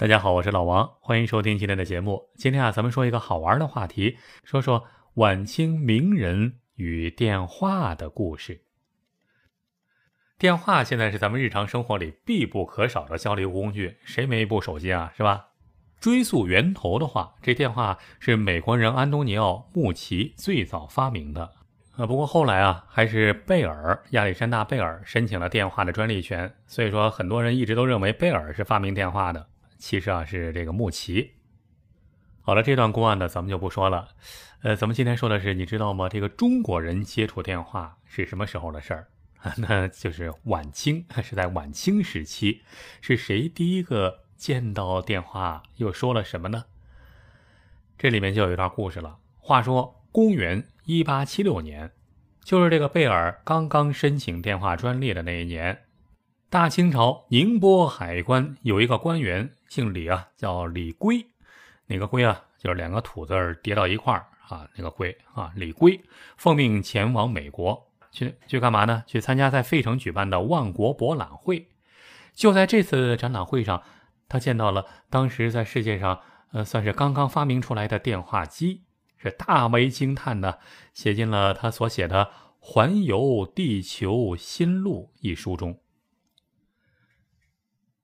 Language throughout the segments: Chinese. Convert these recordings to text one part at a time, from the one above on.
大家好，我是老王，欢迎收听今天的节目。今天啊，咱们说一个好玩的话题，说说晚清名人与电话的故事。电话现在是咱们日常生活里必不可少的交流工具，谁没一部手机啊？是吧？追溯源头的话，这电话是美国人安东尼奥·穆奇最早发明的。呃，不过后来啊，还是贝尔亚历山大·贝尔申请了电话的专利权，所以说很多人一直都认为贝尔是发明电话的。其实啊，是这个穆奇。好了，这段公案呢，咱们就不说了。呃，咱们今天说的是，你知道吗？这个中国人接触电话是什么时候的事儿？那就是晚清，是在晚清时期。是谁第一个见到电话，又说了什么呢？这里面就有一段故事了。话说，公元一八七六年，就是这个贝尔刚刚申请电话专利的那一年。大清朝宁波海关有一个官员，姓李啊，叫李龟。哪个龟啊？就是两个土字叠到一块啊，那个龟啊，李龟奉命前往美国去去干嘛呢？去参加在费城举办的万国博览会。就在这次展览会上，他见到了当时在世界上呃算是刚刚发明出来的电话机，是大为惊叹的，写进了他所写的《环游地球新路》一书中。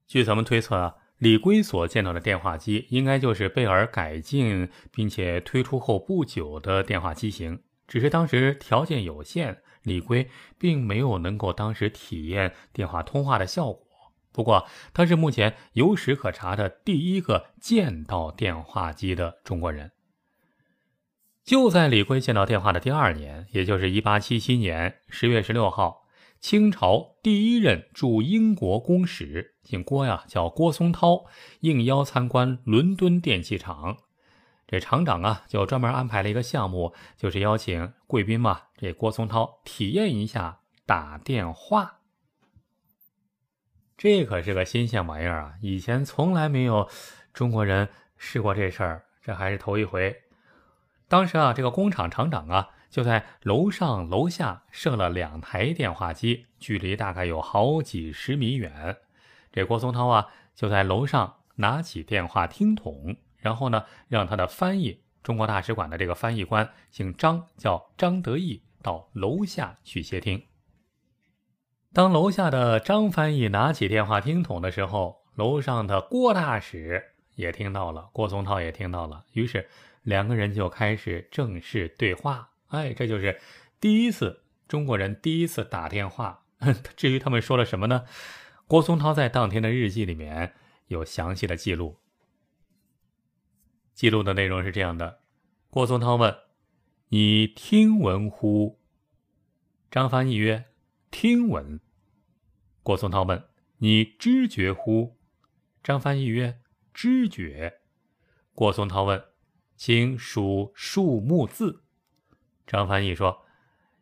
据咱们推测啊，李圭所见到的电话机应该就是贝尔改进并且推出后不久的电话机型，只是当时条件有限，李圭并没有能够当时体验电话通话的效果。不过，他是目前有史可查的第一个见到电话机的中国人。就在李龟见到电话的第二年，也就是一八七七年十月十六号。清朝第一任驻英国公使，姓郭呀，叫郭松涛，应邀参观伦敦电器厂。这厂长啊，就专门安排了一个项目，就是邀请贵宾嘛，这郭松涛体验一下打电话。这可是个新鲜玩意儿啊，以前从来没有中国人试过这事儿，这还是头一回。当时啊，这个工厂厂长啊。就在楼上楼下设了两台电话机，距离大概有好几十米远。这郭松涛啊，就在楼上拿起电话听筒，然后呢，让他的翻译，中国大使馆的这个翻译官，姓张，叫张德义，到楼下去接听。当楼下的张翻译拿起电话听筒的时候，楼上的郭大使也听到了，郭松涛也听到了，于是两个人就开始正式对话。哎，这就是第一次中国人第一次打电话。至于他们说了什么呢？郭松涛在当天的日记里面有详细的记录。记录的内容是这样的：郭松涛问：“你听闻乎？”张翻译曰：“听闻。”郭松涛问：“你知觉乎？”张翻译曰：“知觉。”郭松涛问：“请数数目字。”张翻译说：“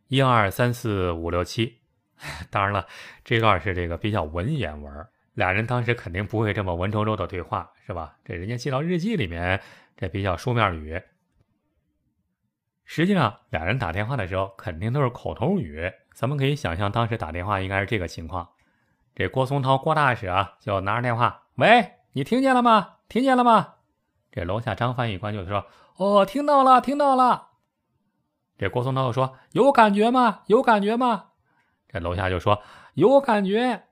一二三四五六七。” 当然了，这段是这个比较文言文，俩人当时肯定不会这么文绉绉的对话，是吧？这人家记到日记里面，这比较书面语。实际上，俩人打电话的时候肯定都是口头语。咱们可以想象，当时打电话应该是这个情况：这郭松涛郭大使啊，就拿着电话，喂，你听见了吗？听见了吗？这楼下张翻译官就说：“哦，听到了，听到了。”这郭松涛说：“有感觉吗？有感觉吗？”这楼下就说：“有感觉。”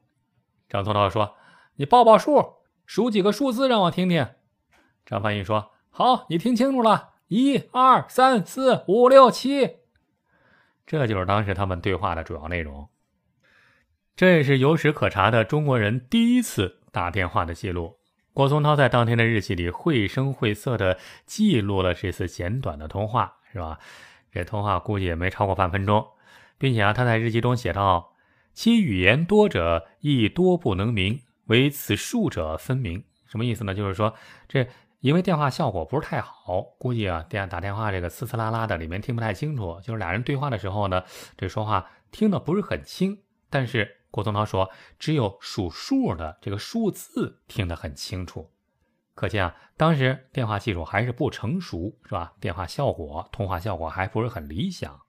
张松涛说：“你报报数，数几个数字让我听听。”张翻译说：“好，你听清楚了，一二三四五六七。”这就是当时他们对话的主要内容。这也是有史可查的中国人第一次打电话的记录。郭松涛在当天的日记里绘声绘色地记录了这次简短的通话，是吧？这通话估计也没超过半分钟，并且啊，他在日记中写道：“其语言多者，亦多不能明，唯此数者分明。”什么意思呢？就是说，这因为电话效果不是太好，估计啊，电打电话这个呲呲啦啦的，里面听不太清楚。就是俩人对话的时候呢，这说话听得不是很清。但是郭宗涛说，只有数数的这个数字听得很清楚。可见啊，当时电话技术还是不成熟，是吧？电话效果、通话效果还不是很理想。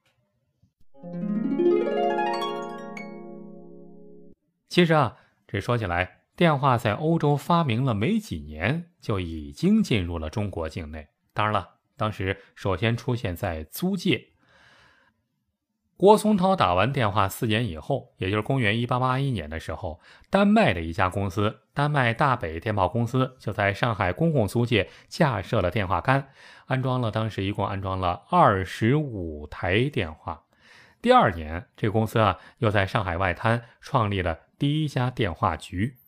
其实啊，这说起来，电话在欧洲发明了没几年，就已经进入了中国境内。当然了，当时首先出现在租界。郭松涛打完电话四年以后，也就是公元一八八一年的时候，丹麦的一家公司——丹麦大北电报公司，就在上海公共租界架设了电话杆，安装了当时一共安装了二十五台电话。第二年，这个公司啊又在上海外滩创立了第一家电话局。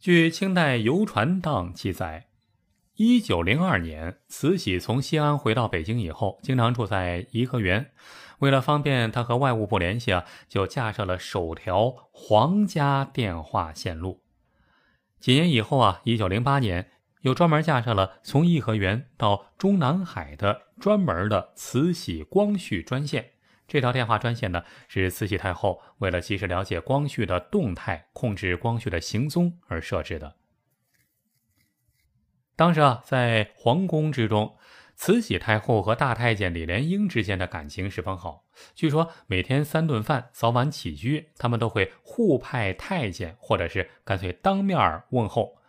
据清代邮传档记载。一九零二年，慈禧从西安回到北京以后，经常住在颐和园。为了方便他和外务部联系啊，就架设了首条皇家电话线路。几年以后啊，一九零八年，又专门架设了从颐和园到中南海的专门的慈禧光绪专线。这条电话专线呢，是慈禧太后为了及时了解光绪的动态，控制光绪的行踪而设置的。当时啊，在皇宫之中，慈禧太后和大太监李莲英之间的感情十分好。据说每天三顿饭，早晚起居，他们都会互派太监，或者是干脆当面问候。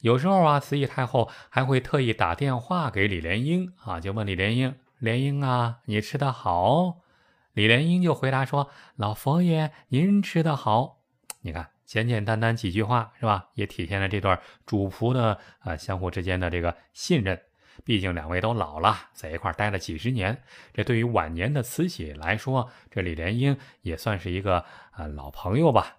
有时候啊，慈禧太后还会特意打电话给李莲英啊，就问李莲英：“莲英啊，你吃得好？”李莲英就回答说：“老佛爷，您吃得好。”你看。简简单单几句话是吧？也体现了这段主仆的啊相互之间的这个信任。毕竟两位都老了，在一块待了几十年，这对于晚年的慈禧来说，这李莲英也算是一个啊老朋友吧。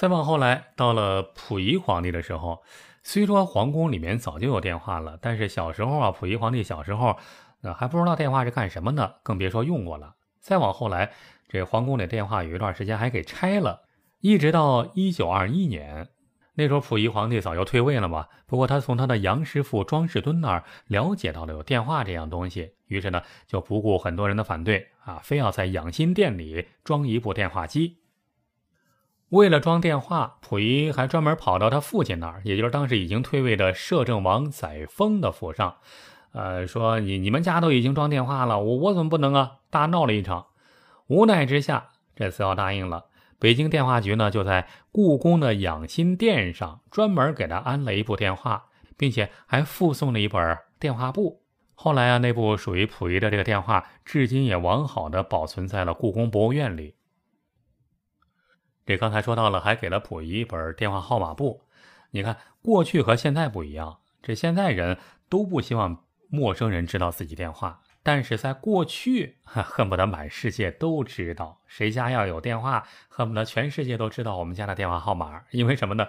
再往后来，到了溥仪皇帝的时候，虽说皇宫里面早就有电话了，但是小时候啊，溥仪皇帝小时候那还不知道电话是干什么的，更别说用过了。再往后来，这皇宫里电话有一段时间还给拆了。一直到一九二一年，那时候溥仪皇帝早就退位了嘛。不过他从他的杨师傅庄士敦那儿了解到了有电话这样东西，于是呢就不顾很多人的反对啊，非要在养心殿里装一部电话机。为了装电话，溥仪还专门跑到他父亲那儿，也就是当时已经退位的摄政王载沣的府上，呃，说你你们家都已经装电话了，我我怎么不能啊？大闹了一场，无奈之下，这次要答应了。北京电话局呢，就在故宫的养心殿上专门给他安了一部电话，并且还附送了一本电话簿。后来啊，那部属于溥仪的这个电话，至今也完好的保存在了故宫博物院里。这刚才说到了，还给了溥仪一本电话号码簿。你看，过去和现在不一样，这现在人都不希望陌生人知道自己电话。但是在过去，恨不得满世界都知道谁家要有电话，恨不得全世界都知道我们家的电话号码。因为什么呢？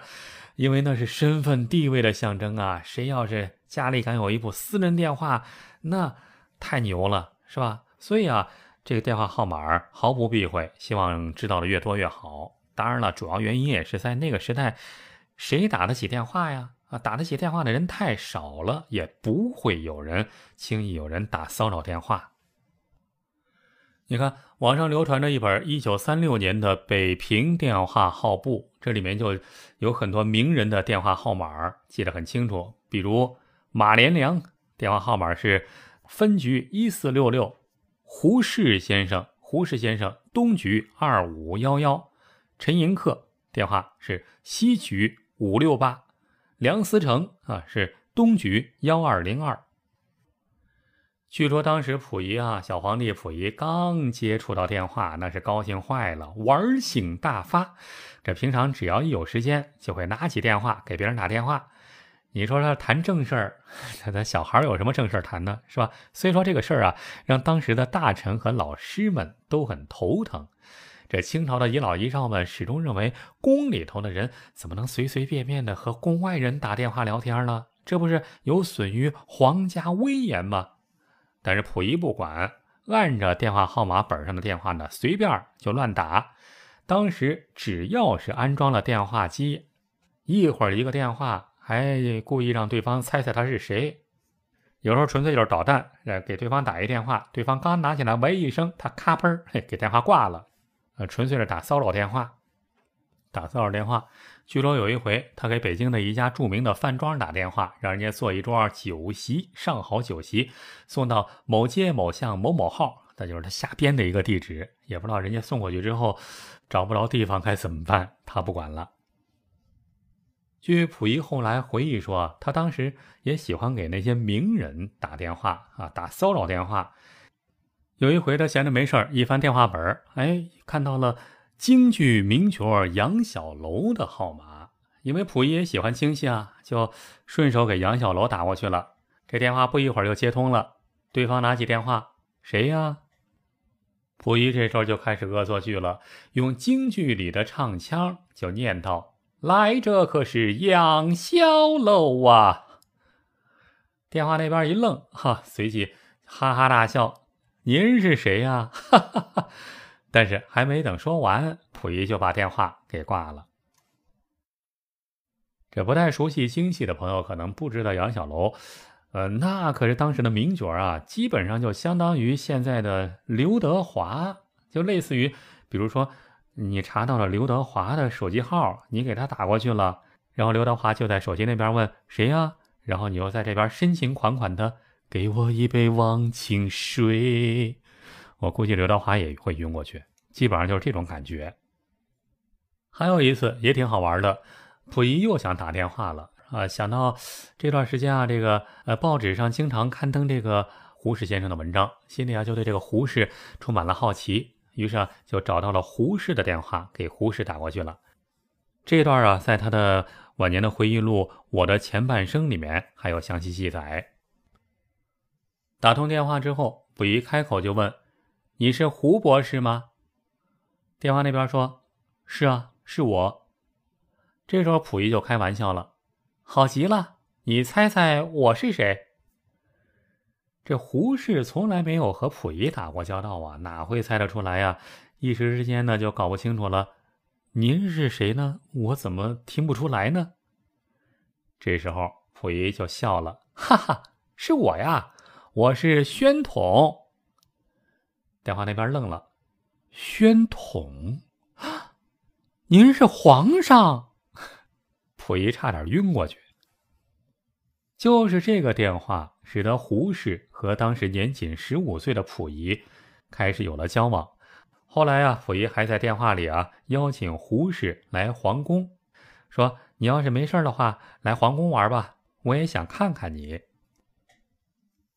因为那是身份地位的象征啊！谁要是家里敢有一部私人电话，那太牛了，是吧？所以啊，这个电话号码毫不避讳，希望知道的越多越好。当然了，主要原因也是在那个时代，谁打得起电话呀？啊，打得起电话的人太少了，也不会有人轻易有人打骚扰电话。你看，网上流传着一本一九三六年的北平电话号簿，这里面就有很多名人的电话号码，记得很清楚。比如马连良，电话号码是分局一四六六；胡适先生，胡适先生东局二五幺幺；陈寅恪，电话是西局五六八。梁思成啊，是东局幺二零二。据说当时溥仪啊，小皇帝溥仪刚接触到电话，那是高兴坏了，玩性大发。这平常只要一有时间，就会拿起电话给别人打电话。你说他谈正事儿，咱小孩有什么正事儿谈呢？是吧？所以说这个事儿啊，让当时的大臣和老师们都很头疼。这清朝的遗老遗少们始终认为，宫里头的人怎么能随随便便的和宫外人打电话聊天呢？这不是有损于皇家威严吗？但是溥仪不管，按着电话号码本上的电话呢，随便就乱打。当时只要是安装了电话机，一会儿一个电话，还故意让对方猜猜他是谁。有时候纯粹就是捣蛋，给对方打一电话，对方刚拿起来，喂一声，他咔嘣儿，给电话挂了。呃，纯粹是打骚扰电话，打骚扰电话。据说有一回，他给北京的一家著名的饭庄打电话，让人家做一桌酒席，上好酒席，送到某街某巷某某号。那就是他瞎编的一个地址，也不知道人家送过去之后找不着地方该怎么办，他不管了。据溥仪后来回忆说，他当时也喜欢给那些名人打电话啊，打骚扰电话。有一回他闲着没事儿，一翻电话本哎，看到了京剧名角杨小楼的号码。因为溥仪也喜欢京戏啊，就顺手给杨小楼打过去了。这电话不一会儿就接通了，对方拿起电话：“谁呀？”溥仪这时候就开始恶作剧了，用京剧里的唱腔就念道：“来者可是杨小楼啊！”电话那边一愣，哈，随即哈哈大笑：“您是谁呀？”哈哈哈。但是还没等说完，溥仪就把电话给挂了。这不太熟悉京戏的朋友可能不知道杨小楼，呃，那可是当时的名角啊，基本上就相当于现在的刘德华，就类似于，比如说你查到了刘德华的手机号，你给他打过去了，然后刘德华就在手机那边问谁呀，然后你又在这边深情款款的给我一杯忘情水，我估计刘德华也会晕过去，基本上就是这种感觉。还有一次也挺好玩的。溥仪又想打电话了啊！想到这段时间啊，这个呃报纸上经常刊登这个胡适先生的文章，心里啊就对这个胡适充满了好奇，于是啊就找到了胡适的电话，给胡适打过去了。这段啊，在他的晚年的回忆录《我的前半生》里面还有详细记载。打通电话之后，溥仪开口就问：“你是胡博士吗？”电话那边说：“是啊，是我。”这时候溥仪就开玩笑了：“好极了，你猜猜我是谁？”这胡适从来没有和溥仪打过交道啊，哪会猜得出来呀？一时之间呢，就搞不清楚了。您是谁呢？我怎么听不出来呢？这时候溥仪就笑了：“哈哈，是我呀，我是宣统。”电话那边愣了：“宣统？您是皇上？”溥仪差点晕过去。就是这个电话，使得胡适和当时年仅十五岁的溥仪开始有了交往。后来啊，溥仪还在电话里啊邀请胡适来皇宫，说：“你要是没事的话，来皇宫玩吧，我也想看看你。”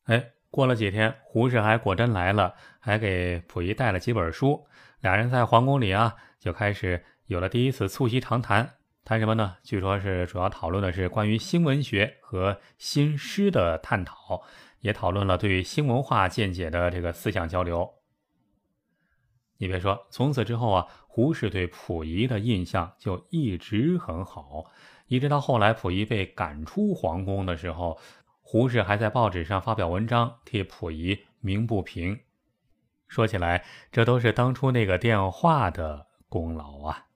哎，过了几天，胡适还果真来了，还给溥仪带了几本书。俩人在皇宫里啊，就开始有了第一次促膝长谈。谈什么呢？据说是主要讨论的是关于新文学和新诗的探讨，也讨论了对新文化见解的这个思想交流。你别说，从此之后啊，胡适对溥仪的印象就一直很好，一直到后来溥仪被赶出皇宫的时候，胡适还在报纸上发表文章替溥仪鸣不平。说起来，这都是当初那个电话的功劳啊。